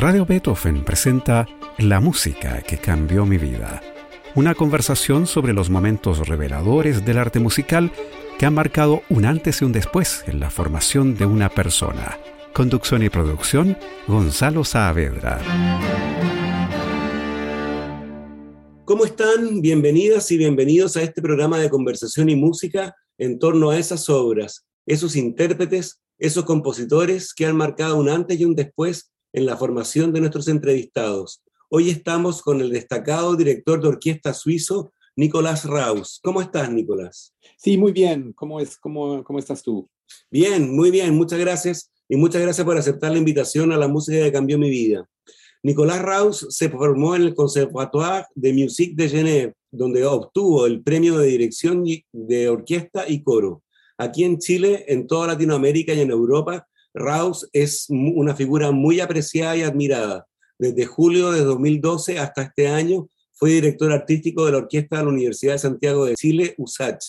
Radio Beethoven presenta La música que cambió mi vida. Una conversación sobre los momentos reveladores del arte musical que han marcado un antes y un después en la formación de una persona. Conducción y producción, Gonzalo Saavedra. ¿Cómo están? Bienvenidas y bienvenidos a este programa de conversación y música en torno a esas obras, esos intérpretes, esos compositores que han marcado un antes y un después en la formación de nuestros entrevistados. Hoy estamos con el destacado director de orquesta suizo, Nicolás Raus. ¿Cómo estás, Nicolás? Sí, muy bien. ¿Cómo, es, cómo, cómo estás tú? Bien, muy bien. Muchas gracias. Y muchas gracias por aceptar la invitación a la música que cambió mi vida. Nicolás Raus se formó en el Conservatoire de Musique de Genève, donde obtuvo el premio de dirección de orquesta y coro. Aquí en Chile, en toda Latinoamérica y en Europa, Raus es una figura muy apreciada y admirada. Desde julio de 2012 hasta este año fue director artístico de la Orquesta de la Universidad de Santiago de Chile, USACH.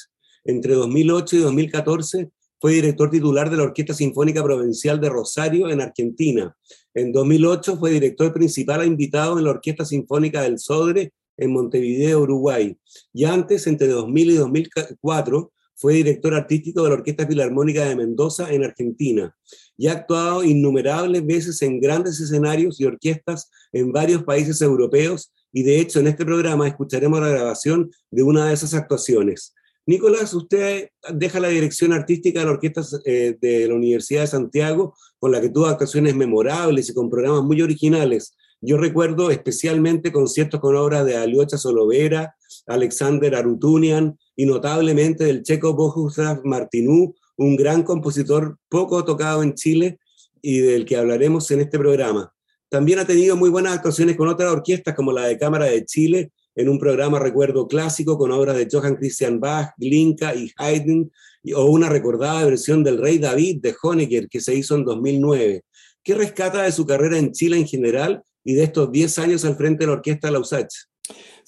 Entre 2008 y 2014 fue director titular de la Orquesta Sinfónica Provincial de Rosario en Argentina. En 2008 fue director principal e invitado en la Orquesta Sinfónica del Sodre en Montevideo, Uruguay. Y antes, entre 2000 y 2004, fue director artístico de la Orquesta Filarmónica de Mendoza en Argentina y ha actuado innumerables veces en grandes escenarios y orquestas en varios países europeos y de hecho en este programa escucharemos la grabación de una de esas actuaciones. Nicolás, usted deja la dirección artística de la Orquesta eh, de la Universidad de Santiago, con la que tuvo actuaciones memorables y con programas muy originales. Yo recuerdo especialmente conciertos con obras de Aliocha Solovera, Alexander Arutunian y notablemente del checo Bohuslav Martinú, un gran compositor poco tocado en Chile y del que hablaremos en este programa. También ha tenido muy buenas actuaciones con otras orquestas como la de Cámara de Chile, en un programa recuerdo clásico con obras de Johann Christian Bach, Glinka y Haydn, o una recordada versión del Rey David de Honecker que se hizo en 2009. ¿Qué rescata de su carrera en Chile en general y de estos 10 años al frente de la orquesta Lausach?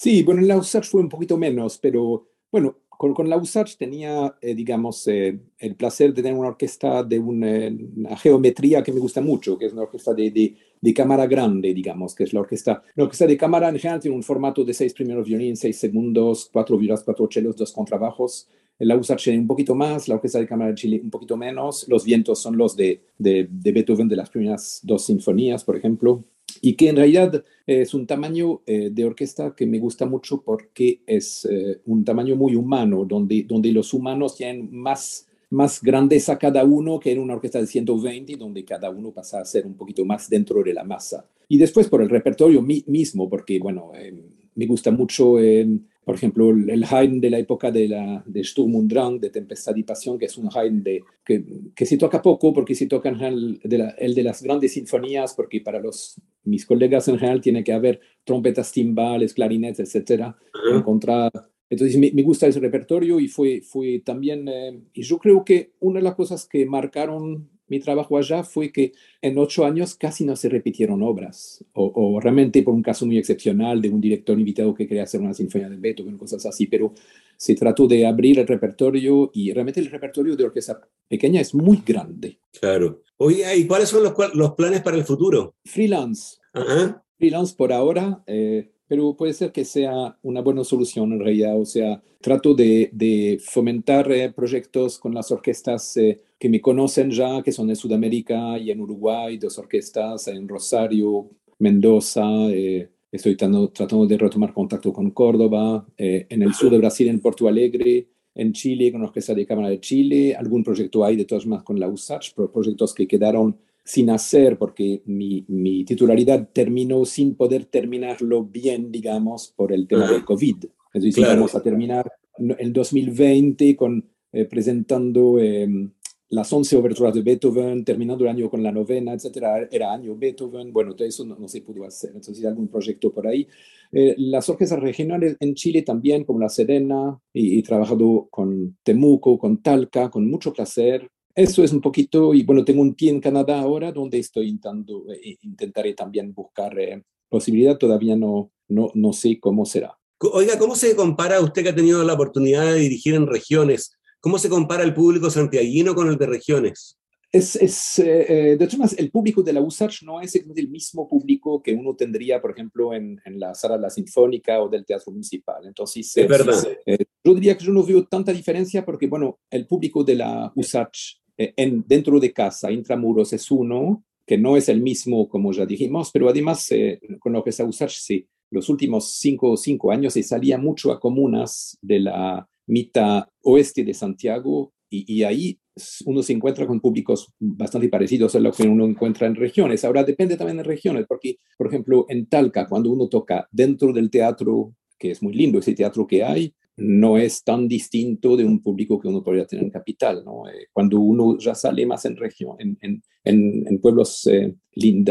Sí, bueno, en Lausach fue un poquito menos, pero bueno, con, con Lausach tenía, eh, digamos, eh, el placer de tener una orquesta de una, geometría que me gusta mucho, que es una orquesta de, de, de, cámara grande, digamos, que es la orquesta. La orquesta de cámara en general tiene un formato de seis primeros violines, seis segundos, cuatro violas, cuatro chelos, dos contrabajos. La USACH un poquito más, la Orquesta de Cámara de Chile un poquito menos. Los vientos son los de, de, de Beethoven de las primeras dos sinfonías, por ejemplo y que en realidad es un tamaño eh, de orquesta que me gusta mucho porque es eh, un tamaño muy humano, donde, donde los humanos tienen más, más grandeza cada uno que en una orquesta de 120, donde cada uno pasa a ser un poquito más dentro de la masa. Y después por el repertorio mismo, porque bueno, eh, me gusta mucho por ejemplo, el Haydn de la época de, la, de Sturm und Drang, de Tempestad y Pasión, que es un Haydn de, que, que se toca poco, porque se toca en general de el de las grandes sinfonías, porque para los, mis colegas en general tiene que haber trompetas, timbales, clarinetes, etc. entonces me, me, gusta ese repertorio y fue, fue también, eh, y yo creo que una de las cosas que marcaron mi trabajo allá fue que en ocho años casi no se repitieron obras, o, realmente por un caso muy excepcional de un director invitado que quería hacer una sinfonía de Beethoven, cosas así, pero se trató de abrir el repertorio y realmente el repertorio de orquesta pequeña es muy grande. Claro. Oye, ¿y cuáles son los, los planes para el futuro? Freelance. Ajá. Freelance por ahora. Eh, pero puede ser que sea una buena solución en realidad. O sea, trato de, fomentar eh, proyectos con las orquestas eh, que me conocen ya, que son en Sudamérica y en Uruguay, dos orquestas en Rosario, Mendoza. Eh, estoy tratando, tratando, de retomar contacto con Córdoba, en el sur de Brasil, en Porto Alegre, en Chile, con la Orquesta de Cámara de Chile. Algún proyecto hay de todas más con la USACH, proyectos que quedaron sin hacer, porque mi, mi, titularidad terminó sin poder terminarlo bien, digamos, por el tema del COVID. Entonces vamos a terminar el 2020 con, eh, presentando em, las 11 oberturas de Beethoven, terminando el año con la novena, etcétera. Era año Beethoven, bueno, todo eso no, se pudo hacer. Entonces, algún proyecto por ahí. Eh, las orquestas regionales en Chile también, como la Serena, y he trabajado con Temuco, con Talca, con mucho placer. Eso es un poquito, y bueno, tengo un pie en Canadá ahora donde estoy intentando, eh, intentaré también buscar eh, posibilidad, todavía no, no, no sé cómo será. Oiga, ¿cómo se compara usted que ha tenido la oportunidad de dirigir en regiones? ¿Cómo se compara el público santiaguino con el de regiones? Es, es eh, eh, de hecho, más, el público de la USACH no es el mismo público que uno tendría, por ejemplo, en, en la sala de la Sinfónica o del Teatro Municipal. Entonces, es verdad. yo diría que yo no veo tanta diferencia porque, bueno, el público de la USACH en, dentro de casa, intramuros, es uno, que no es el mismo, como ya dijimos, pero además, con lo que la USACH, sí, los últimos cinco, cinco años se salía mucho a comunas de la mitad oeste de Santiago y, ahí uno se encuentra con públicos bastante parecidos a lo que uno encuentra en regiones. Ahora depende también de regiones, porque, por ejemplo, en Talca, cuando uno toca dentro del teatro, que es muy lindo ese teatro que hay, no es tan distinto de un público que uno podría tener en capital. Eh, cuando uno ya sale más en región, en, en, en, pueblos eh,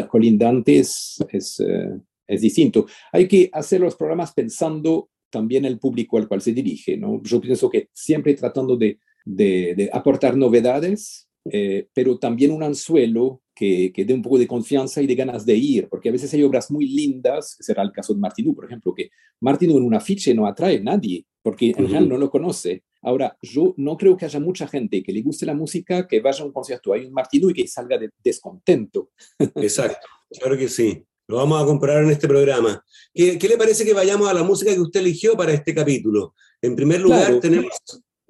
colindantes, es, eh, es distinto. Hay que hacer los programas pensando también el público al cual se dirige. ¿no? Yo pienso que siempre tratando de de, aportar novedades, eh, pero también un anzuelo que, que, dé un poco de confianza y de ganas de ir, porque a veces hay obras muy lindas, será el caso de Martinú, por ejemplo, que Martinú en un afiche no atrae a nadie, porque en general no lo conoce. Ahora, yo no creo que haya mucha gente que le guste la música, que vaya a un concierto, hay un Martinú y que salga de descontento. Exacto, claro que sí. Lo vamos a comprar en este programa. ¿Qué, ¿Qué, le parece que vayamos a la música que usted eligió para este capítulo? En primer lugar, tenemos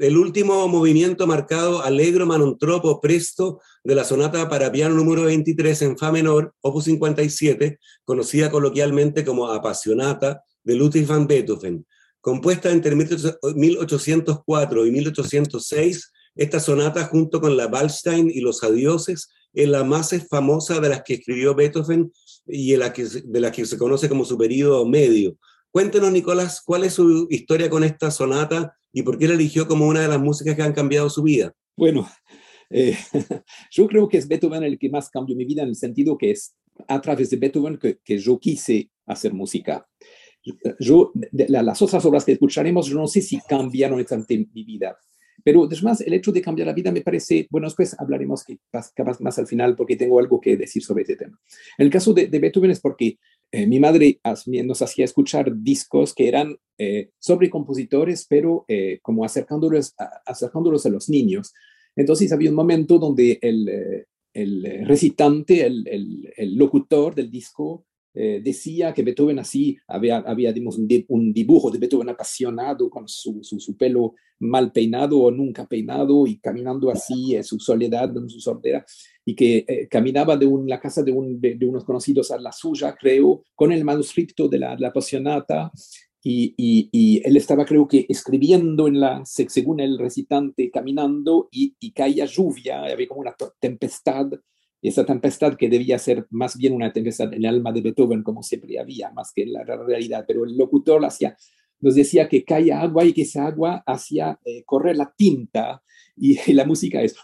el último movimiento marcado Allegro Manontropo Presto de la sonata para piano número 23 en Fa menor, opus 57, conocida coloquialmente como Apasionata de Ludwig van Beethoven. Compuesta entre 1804 y 1806, esta sonata junto con la Waldstein y los Adioses es la más famosa de las que escribió Beethoven y de las que, se conoce como su periodo medio. Cuéntenos, Nicolás, cuál es su historia con esta sonata y por qué la eligió como una de las músicas que han cambiado su vida. Bueno, eh, yo creo que es Beethoven el que más cambió mi vida en el sentido que es a través de Beethoven que, yo quise hacer música. Yo, las otras obras que escucharemos, yo no sé si cambiaron exactamente mi vida, pero además el hecho de cambiar la vida me parece, bueno, después hablaremos capaz más al final porque tengo algo que decir sobre ese tema. El caso de, de Beethoven es porque eh, mi madre nos hacía escuchar discos que eran eh, sobre compositores, pero eh, como acercándolos a, acercándolos a los niños. Entonces había un momento donde el, el recitante, el, el, locutor del disco, decía que Beethoven así había, había digamos, un, dibujo de Beethoven apasionado con su, su, su, pelo mal peinado o nunca peinado y caminando así en su soledad, en su sordera y que eh, caminaba de la casa de, unos conocidos a la suya, creo, con el manuscrito de la, apasionata. Y, él estaba, creo que, escribiendo en la, según el recitante, caminando y, caía lluvia, había como una tempestad, esa tempestad que debía ser más bien una tempestad en el alma de Beethoven, como siempre había, más que en la realidad, pero el locutor hacía, nos decía que caía agua y que esa agua hacía eh, correr la tinta y, la música es...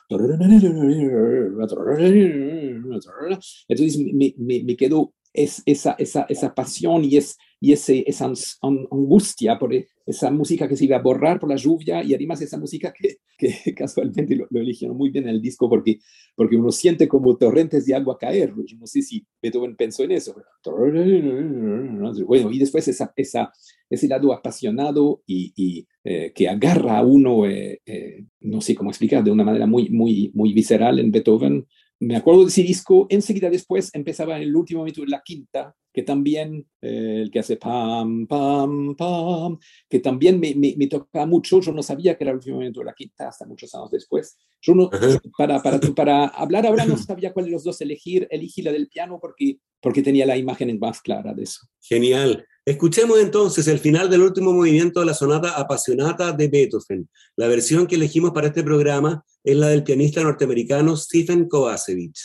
Entonces me, me, me quedó es, esa, esa, esa pasión y, es, y ese, esa angustia por esa música que se iba a borrar por la lluvia y además esa música que, casualmente lo, eligieron muy bien en el disco porque, porque uno siente como torrentes de agua caer. Yo no sé si Beethoven pensó en eso. Bueno, y después esa, esa, ese lado apasionado y, y eh, que agarra a uno, eh, eh, no sé cómo explicar, de una manera muy, muy, muy visceral en Beethoven. Me acuerdo de ese disco, enseguida después empezaba el último momento de la quinta, que también, el que hace pam, pam, pam, que también me, me, me, tocaba mucho, yo no sabía que era el último momento de la quinta hasta muchos años después. Yo no, para, para, para hablar ahora no sabía cuál de los dos elegir, elegí la del piano porque, porque tenía la imagen más clara de eso. Genial. Escuchemos entonces el final del último movimiento de la sonata apasionata de Beethoven. La versión que elegimos para este programa es la del pianista norteamericano Stephen Kovacevic.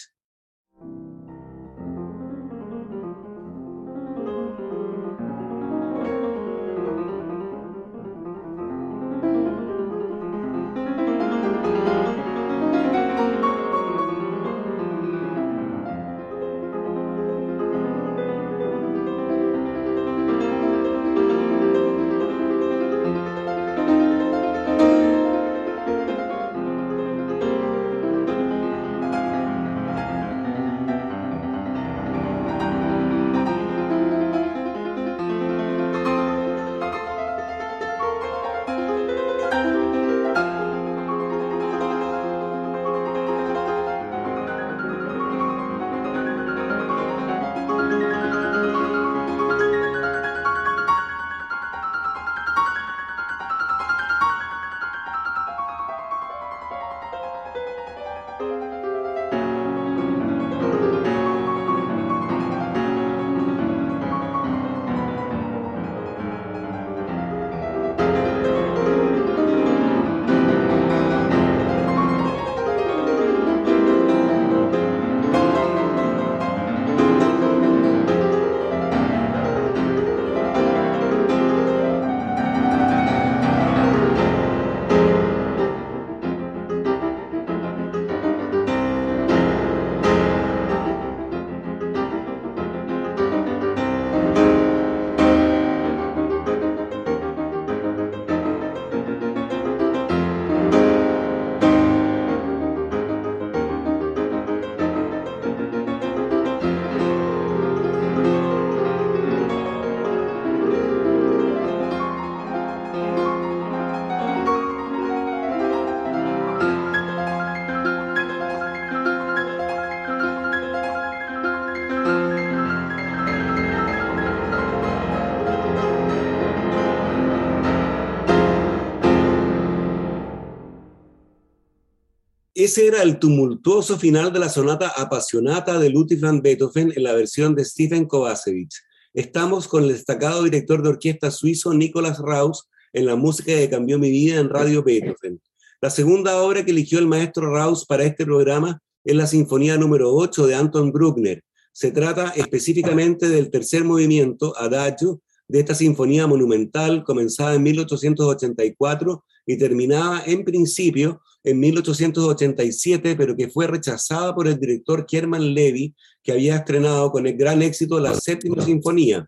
Ese era el tumultuoso final de la sonata apasionata de Ludwig van Beethoven en la versión de Stephen Kovacevic. Estamos con el destacado director de orquesta suizo Nicolas Raus en la música que cambió mi vida en Radio Beethoven. La segunda obra que eligió el maestro Raus para este programa es la Sinfonía número 8 de Anton Bruckner. Se trata específicamente del tercer movimiento, Adagio, de esta sinfonía monumental comenzada en 1884 y terminada en principio en 1887, pero que fue rechazada por el director Kerman Levy, que había estrenado con el gran éxito la séptima sinfonía.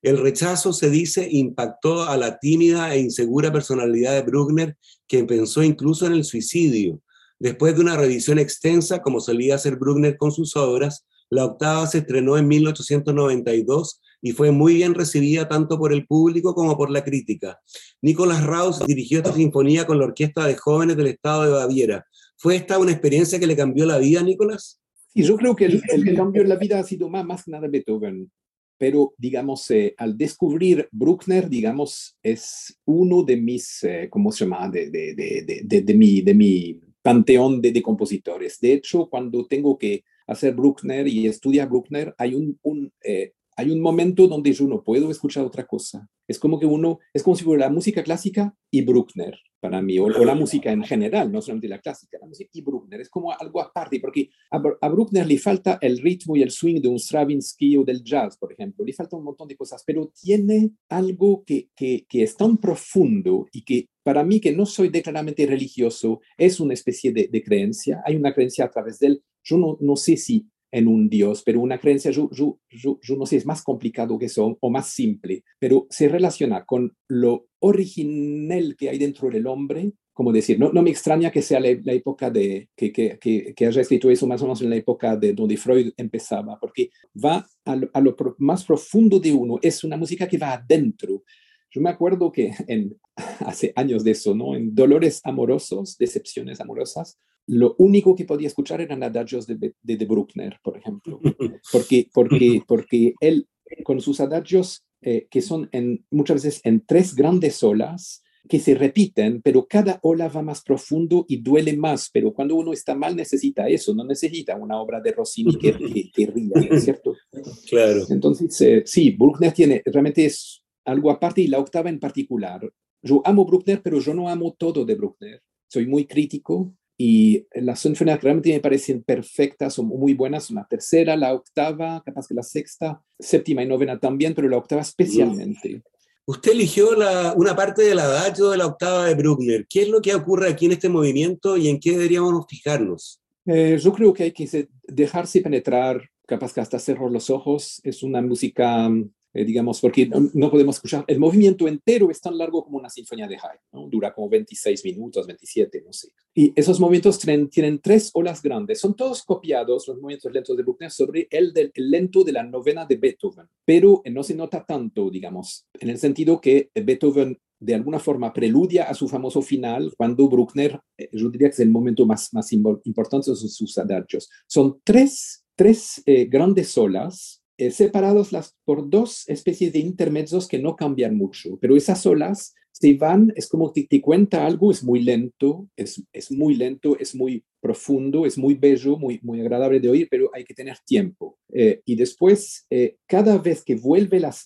El rechazo, se dice, impactó a la tímida e insegura personalidad de Bruckner, quien pensó incluso en el suicidio. Después de una revisión extensa, como solía hacer Bruckner con sus obras, la octava se estrenó en 1892 y fue muy bien recibida tanto por el público como por la crítica. Nicolás Raus dirigió esta sinfonía con la Orquesta de Jóvenes del Estado de Baviera. ¿Fue esta una experiencia que le cambió la vida, Nicolás? Sí, yo creo que el, cambio en la vida ha sido más, más que nada Beethoven. Pero, digamos, eh, al descubrir Bruckner, digamos, es uno de mis, eh, ¿cómo se llama?, de, de, de, de, mi, de mi panteón de, compositores. De hecho, cuando tengo que hacer Bruckner y estudiar Bruckner, hay un, un eh, hay un momento donde yo no puedo escuchar otra cosa. Es como que uno, es como si fuera la música clásica y Bruckner para mí, o, la música en general, no solamente la clásica, la música y Bruckner, es como algo aparte, porque a, Bruckner le falta el ritmo y el swing de un Stravinsky o del jazz, por ejemplo, le falta un montón de cosas, pero tiene algo que, que, que es tan profundo y que para mí, que no soy declaradamente religioso, es una especie de, de creencia, hay una creencia a través de él, yo no, no sé si en un Dios, pero una creencia, yo, yo, yo, no sé, es más complicado que eso o más simple, pero se relaciona con lo original que hay dentro del hombre, como decir, no, no me extraña que sea la, época de, que, que, que, haya escrito eso más o menos en la época de donde Freud empezaba, porque va a a lo más profundo de uno, es una música que va adentro, yo me acuerdo que en, hace años de eso, ¿no? En Dolores Amorosos, Decepciones Amorosas, lo único que podía escuchar eran adagios de, de, Bruckner, por ejemplo, porque, porque, porque él, con sus adagios, eh, que son en, muchas veces en tres grandes olas, que se repiten, pero cada ola va más profundo y duele más, pero cuando uno está mal necesita eso, no necesita una obra de Rossini que, que, ría, ¿cierto? Claro. Entonces, eh, sí, Bruckner tiene, realmente es algo aparte y la octava en particular. Yo amo Bruckner, pero yo no amo todo de Bruckner. Soy muy crítico y las sinfonías realmente me parecen perfectas, son muy buenas. La tercera, la octava, capaz que la sexta, séptima y novena también, pero la octava especialmente. Usted eligió la, una parte del adagio de la octava de Bruckner. ¿Qué es lo que ocurre aquí en este movimiento y en qué deberíamos fijarnos? Eh, yo creo que hay que dejarse penetrar, capaz que hasta cerrar los ojos. Es una música eh, digamos, porque no, podemos escuchar, el movimiento entero es tan largo como una sinfonía de Haydn, dura como 26 minutos, 27, no sé. Y esos movimientos tienen, tienen, tres olas grandes, son todos copiados, los movimientos lentos de Bruckner, sobre el, del, lento de la novena de Beethoven, pero eh, no se nota tanto, digamos, en el sentido que Beethoven de alguna forma preludia a su famoso final cuando Bruckner, eh, yo diría que es el momento más, más importante de sus, adagios. Son tres, tres grandes olas eh, separados las, por dos especies de intermedios que no cambian mucho, pero esas olas se van, es como que te cuenta algo, es muy lento, es, es muy lento, es muy profundo, es muy bello, muy, muy agradable de oír, pero hay que tener tiempo. Eh, y después, eh, cada vez que vuelve, las,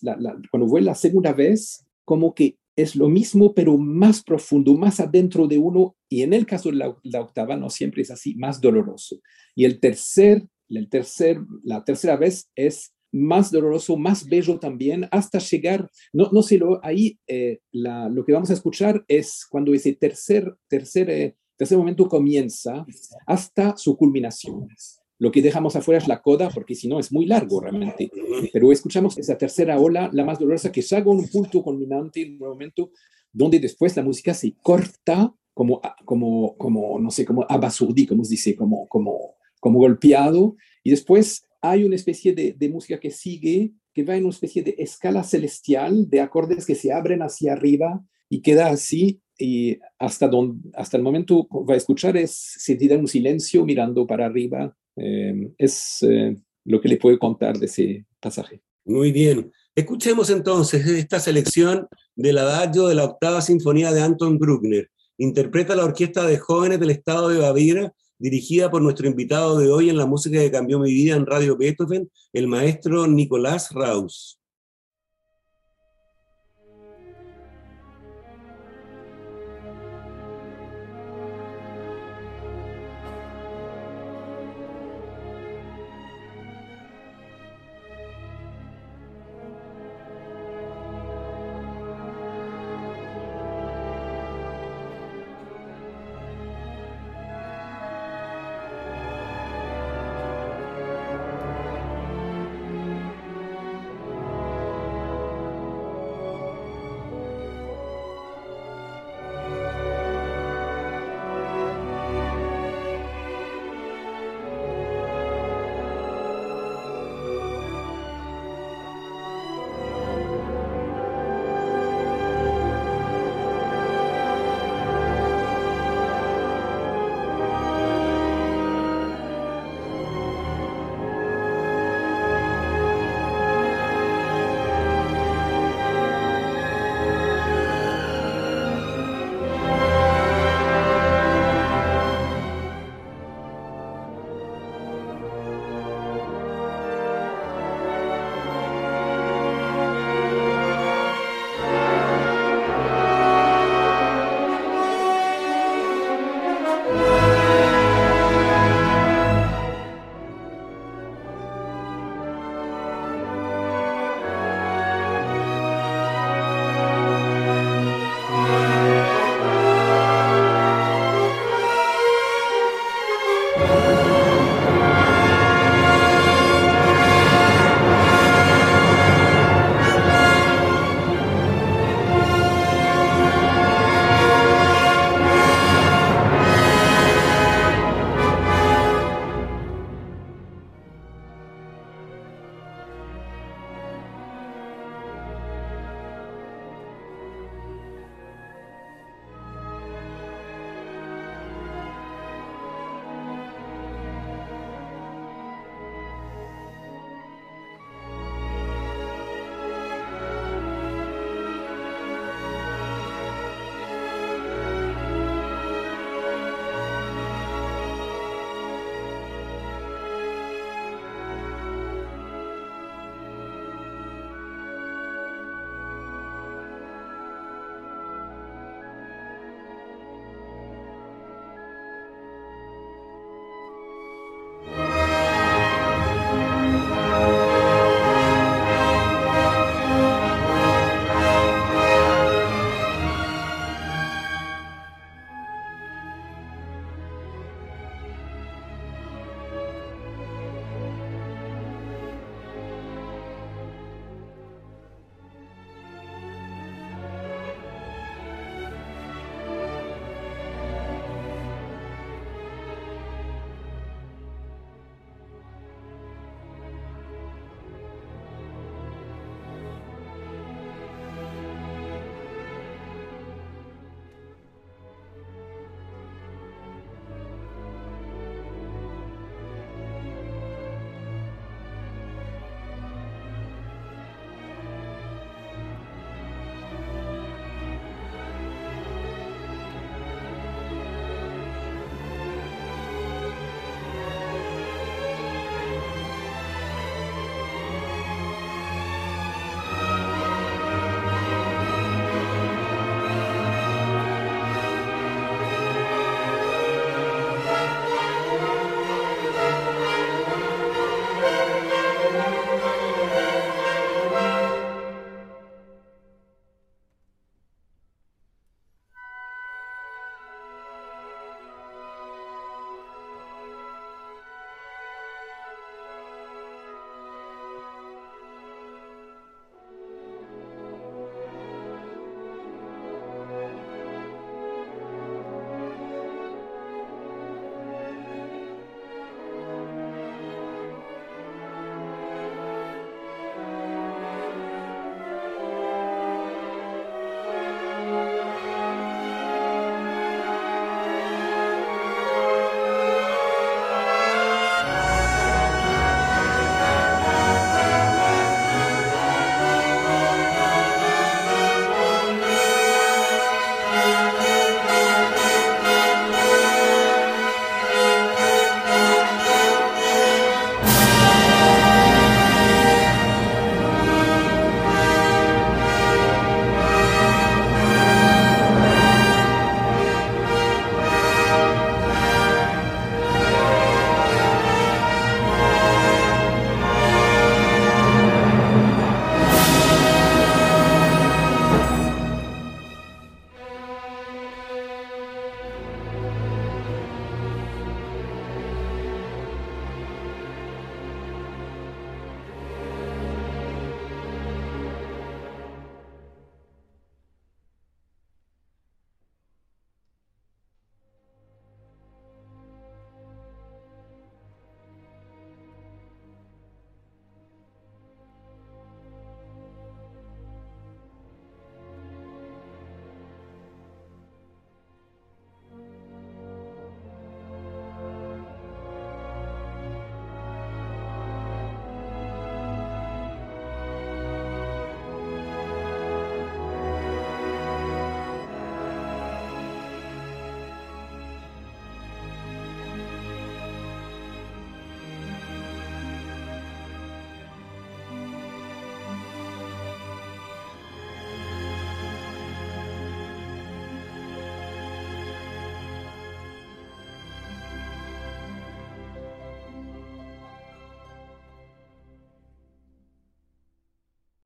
cuando vuelve la segunda vez, como que es lo mismo, pero más profundo, más adentro de uno, y en el caso de la, la octava no siempre es así, más doloroso. Y el tercer, el tercer, la tercera vez es más doloroso, más bello también, hasta llegar, no, no sé, lo, ahí eh, lo que vamos a escuchar es cuando ese tercer, tercer, eh, tercer momento comienza hasta su culminación. Lo que dejamos afuera es la coda, porque si no es muy largo realmente. Pero escuchamos esa tercera ola, la más dolorosa, que llega un punto culminante, un momento donde después la música se corta como, como, como no sé, como abasurdi, como se dice, como, como, como golpeado, y después hay una especie de, música que sigue, que va en una especie de escala celestial de acordes que se abren hacia arriba y queda así y hasta, donde, hasta el momento va a escuchar es sentir un silencio mirando para arriba. Eh, es eh, lo que le puedo contar de ese pasaje. Muy bien. Escuchemos entonces esta selección del adagio de la octava sinfonía de Anton Bruckner. Interpreta la Orquesta de Jóvenes del Estado de Baviera dirigida por nuestro invitado de hoy en la música que cambió mi vida en Radio Beethoven, el maestro Nicolás Raus.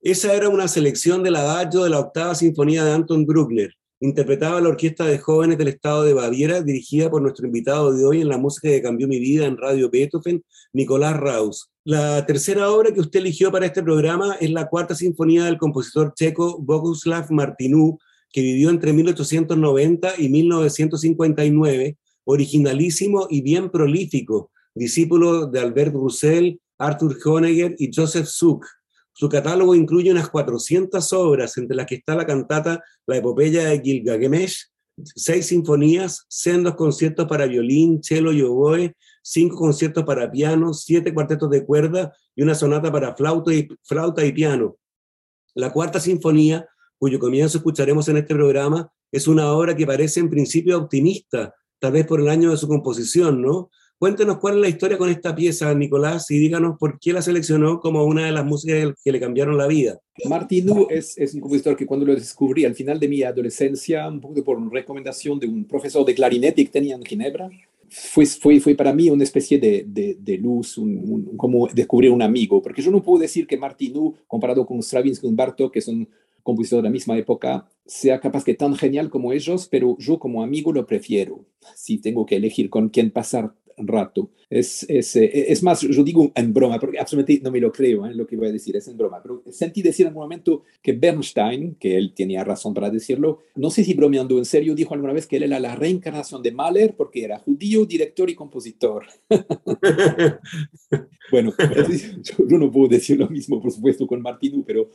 Esa era una selección del adagio de la octava sinfonía de Anton Bruckner, interpretada la Orquesta de Jóvenes del Estado de Baviera, dirigida por nuestro invitado de hoy en la música que cambió mi vida en Radio Beethoven, Nicolás Raus. La tercera obra que usted eligió para este programa es la cuarta sinfonía del compositor checo Boguslav Martinů, que vivió entre 1890 y 1959, originalísimo y bien prolífico, discípulo de Albert Roussel, Arthur Honegger y Joseph Suk. Su catálogo incluye unas 400 obras, entre las que está la cantata La epopeya de Gilgamesh, seis sinfonías, sendos conciertos para violín, cello y oboe, cinco conciertos para piano, siete cuartetos de cuerda y una sonata para flauta y, flauta y piano. La cuarta sinfonía, cuyo comienzo escucharemos en este programa, es una obra que parece en principio optimista, tal vez por el año de su composición, ¿no? Cuéntenos cuál es la historia con esta pieza, Nicolás, y díganos por qué la seleccionó como una de las músicas que le cambiaron la vida. Martinú es, es un compositor que cuando lo descubrí al final de mi adolescencia, un poco por recomendación de un profesor de clarinete que tenía en Ginebra, fue, fue, fue para mí una especie de, de, luz, un, como descubrir un amigo, porque yo no puedo decir que Martinú, comparado con Stravinsky y Bartók, que son compositores de la misma época, sea capaz que tan genial como ellos, pero yo como amigo lo prefiero, si tengo que elegir con quién pasar rato. Es, es, eh, es, más, yo digo en broma, porque absolutamente no me lo creo, ¿eh? lo que voy a decir, es en broma, pero sentí decir en un momento que Bernstein, que él tenía razón para decirlo, no sé si bromeando en serio, dijo alguna vez que él era la reencarnación de Mahler porque era judío, director y compositor. bueno, yo, no puedo decir lo mismo, por supuesto, con Martinu, pero,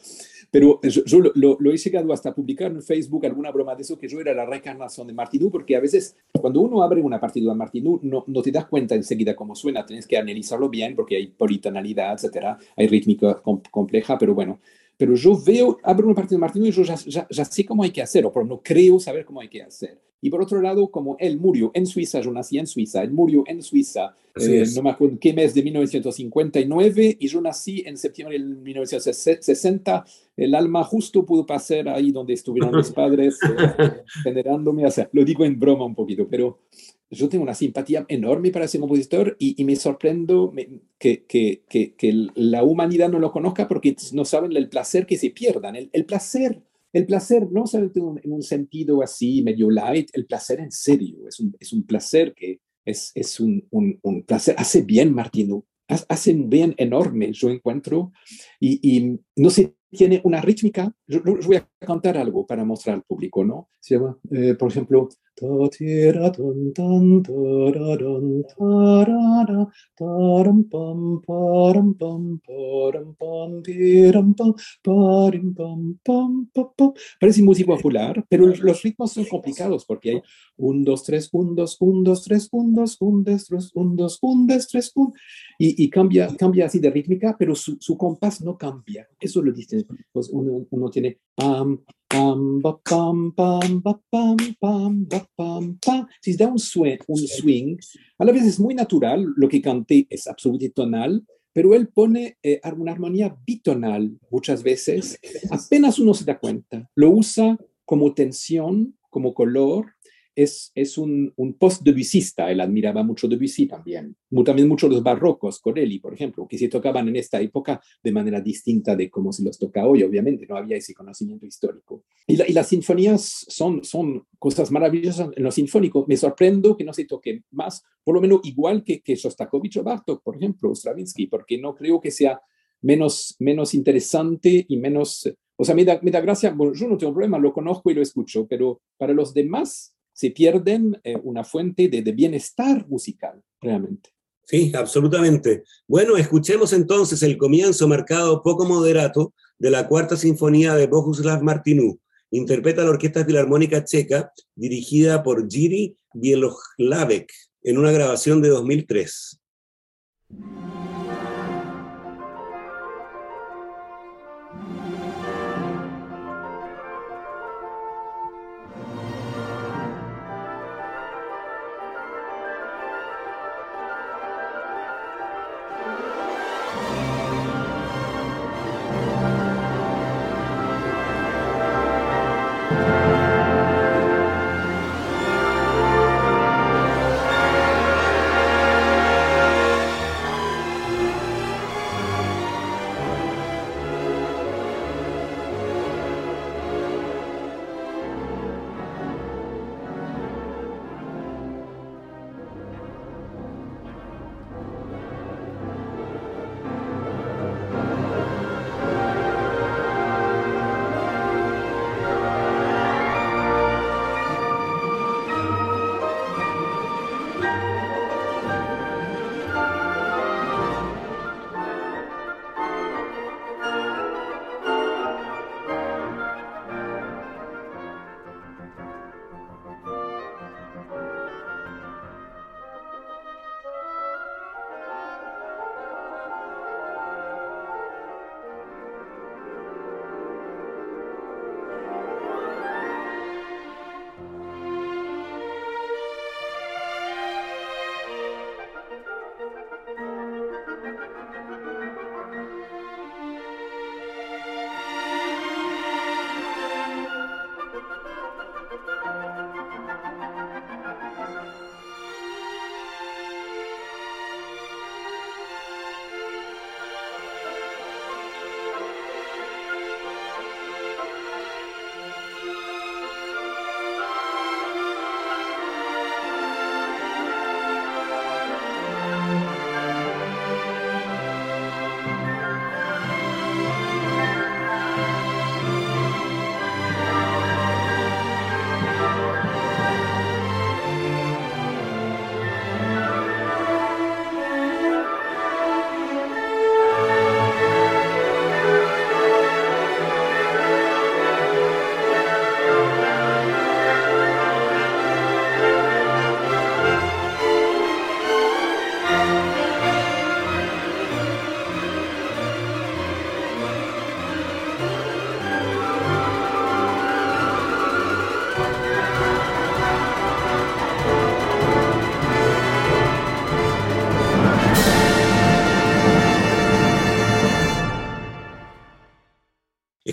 pero yo, lo, lo, he llegado hasta publicar en Facebook alguna broma de eso, que yo era la reencarnación de Martinu, porque a veces cuando uno abre una partida de Martinu, no, no te das cuenta enseguida cómo suena, tienes que analizarlo bien porque hay politonalidad, etcétera, hay rítmica compleja, pero bueno, pero yo veo, abro una partida de Martino y yo ya, ya, sé cómo hay que hacerlo, pero no creo saber cómo hay que hacer. Y por otro lado, como él murió en Suiza, yo nací en Suiza, él murió en Suiza, eh, no me acuerdo qué mes de 1959, y yo nací en septiembre de 1960, el alma justo pudo pasar ahí donde estuvieron mis padres, eh, generándome, o sea, lo digo en broma un poquito, pero yo tengo una simpatía enorme para ese compositor y, me sorprendo que, que, que, la humanidad no lo conozca porque no saben el placer que se pierdan. El, el placer, el placer no solamente en un sentido así medio light, el placer en serio, es un, es un placer que es, es un, un, un, placer, hace bien Martino, hace un bien enorme, yo encuentro, y, no sé tiene una rítmica. Yo, voy a cantar algo para mostrar al público, ¿no? Se llama, eh, por ejemplo, Parece música popular, pero los ritmos son complicados porque hay un, dos, tres, un, dos, un, dos, tres, un, dos, un, dos, tres, un, dos, un, dos, tres, un, y, y cambia, cambia así de rítmica, pero su, su compás no cambia. Eso lo dice. Pues uno, uno tiene pam, Si da un swing, un swing, a la vez es muy natural, lo que canté es absolutamente tonal, pero él pone eh, una armonía bitonal muchas veces, apenas uno se da cuenta. Lo usa como tensión, como color, es, es un, un post-Debussyista, él admiraba mucho Debussy también, también mucho los barrocos, Corelli, por ejemplo, que se tocaban en esta época de manera distinta de cómo se los toca hoy, obviamente, no había ese conocimiento histórico. Y, las sinfonías son, son cosas maravillosas en lo sinfónico, me sorprendo que no se toque más, por lo menos igual que, que Shostakovich o Bartok, por ejemplo, Stravinsky, porque no creo que sea menos, menos interesante y menos... O sea, me da, me da gracia, bueno, yo no tengo problema, lo conozco y lo escucho, pero para los demás se pierden eh, una fuente de, bienestar musical, realmente. Sí, absolutamente. Bueno, escuchemos entonces el comienzo marcado poco moderato de la cuarta sinfonía de Bohuslav Martinů. Interpreta la Orquesta Filarmónica Checa, dirigida por Jiri Bieloslavek, en una grabación de 2003.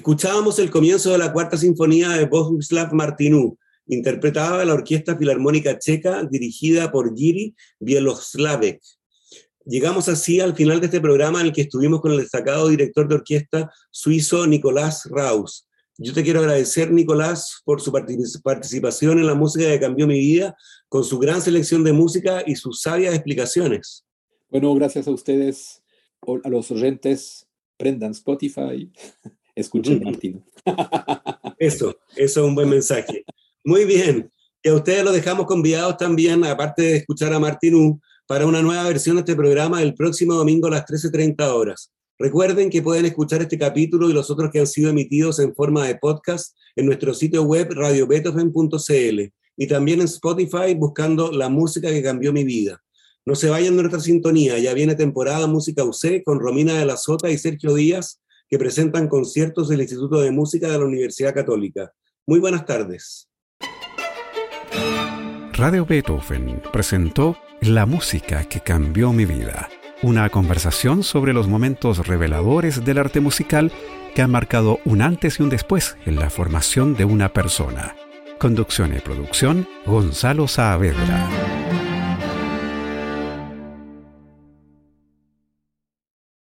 Escuchábamos el comienzo de la cuarta sinfonía de Bohuslav Martinú, interpretada la Orquesta Filarmónica Checa dirigida por Giri Bieloslavek. Llegamos así al final de este programa en el que estuvimos con el destacado director de orquesta suizo Nicolás Raus. Yo te quiero agradecer, Nicolás, por su participación en la música que cambió mi vida, con su gran selección de música y sus sabias explicaciones. Bueno, gracias a ustedes, a los oyentes, prendan Spotify, escuchen Martín. Eso, eso es un buen mensaje. Muy bien. Y a ustedes los dejamos convidados también, aparte de escuchar a Martín para una nueva versión de este programa el próximo domingo a las 13.30 horas. Recuerden que pueden escuchar este capítulo y los otros que han sido emitidos en forma de podcast en nuestro sitio web radiobeethoven.cl y también en Spotify buscando la música que cambió mi vida. No se vayan de nuestra sintonía, ya viene temporada Música UC con Romina de la Sota y Sergio Díaz que presentan conciertos del Instituto de Música de la Universidad Católica. Muy buenas tardes. Radio Beethoven presentó La música que cambió mi vida, una conversación sobre los momentos reveladores del arte musical que han marcado un antes y un después en la formación de una persona. Conducción y producción, Gonzalo Saavedra.